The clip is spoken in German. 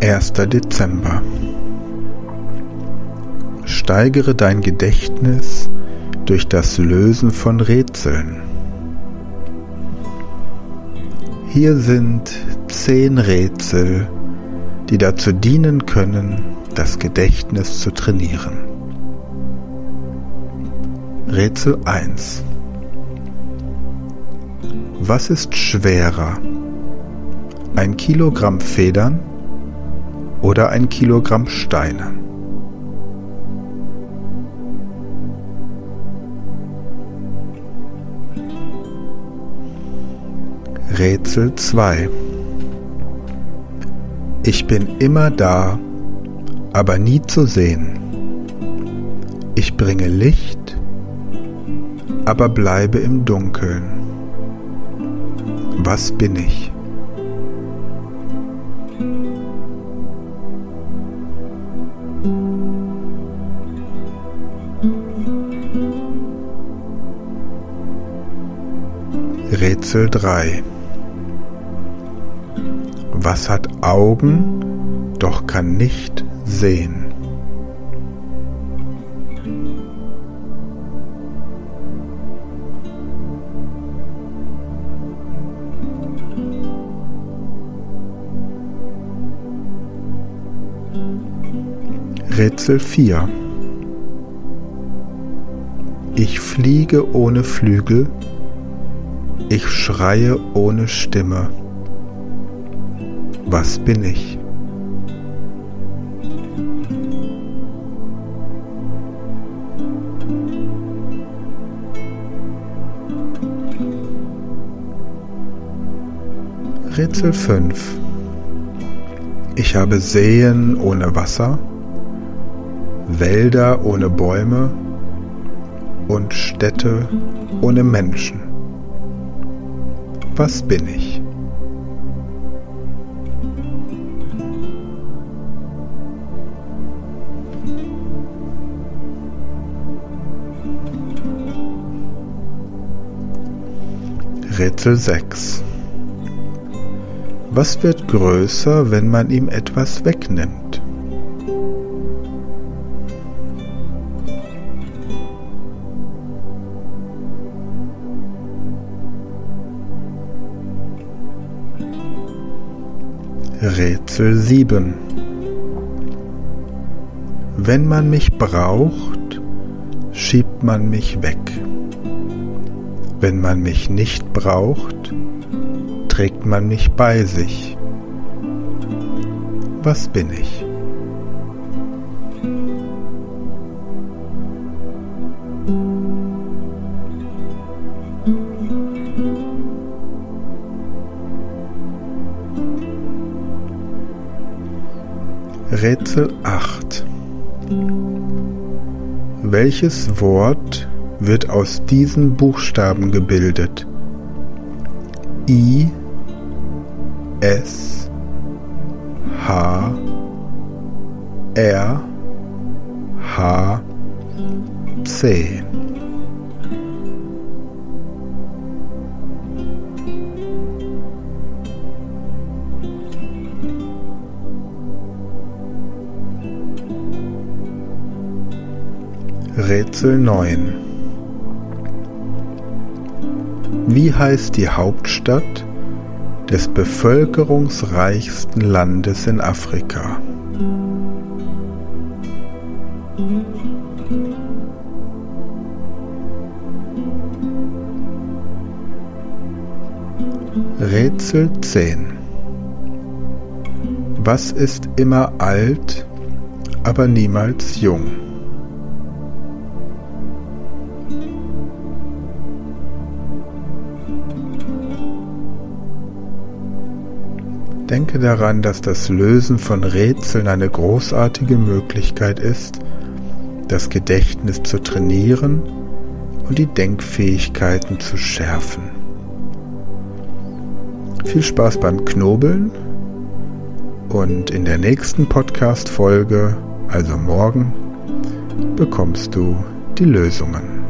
Erster Dezember Steigere dein Gedächtnis durch das Lösen von Rätseln. Hier sind zehn Rätsel, die dazu dienen können, das Gedächtnis zu trainieren. Rätsel 1 Was ist schwerer? Ein Kilogramm Federn oder ein Kilogramm Steine. Rätsel 2 Ich bin immer da, aber nie zu sehen. Ich bringe Licht, aber bleibe im Dunkeln. Was bin ich? Rätsel 3 Was hat Augen, doch kann nicht sehen? Rätsel 4 Ich fliege ohne Flügel ich schreie ohne Stimme. Was bin ich? Rätsel 5 Ich habe Seen ohne Wasser, Wälder ohne Bäume und Städte ohne Menschen. Was bin ich? Rätsel 6 Was wird größer, wenn man ihm etwas wegnimmt? Rätsel 7 Wenn man mich braucht, schiebt man mich weg. Wenn man mich nicht braucht, trägt man mich bei sich. Was bin ich? Rätsel 8 Welches Wort wird aus diesen Buchstaben gebildet? I S H R H C Rätsel 9 Wie heißt die Hauptstadt des bevölkerungsreichsten Landes in Afrika? Rätsel 10 Was ist immer alt, aber niemals jung? Denke daran, dass das Lösen von Rätseln eine großartige Möglichkeit ist, das Gedächtnis zu trainieren und die Denkfähigkeiten zu schärfen. Viel Spaß beim Knobeln Und in der nächsten Podcast-Folge, also morgen, bekommst du die Lösungen.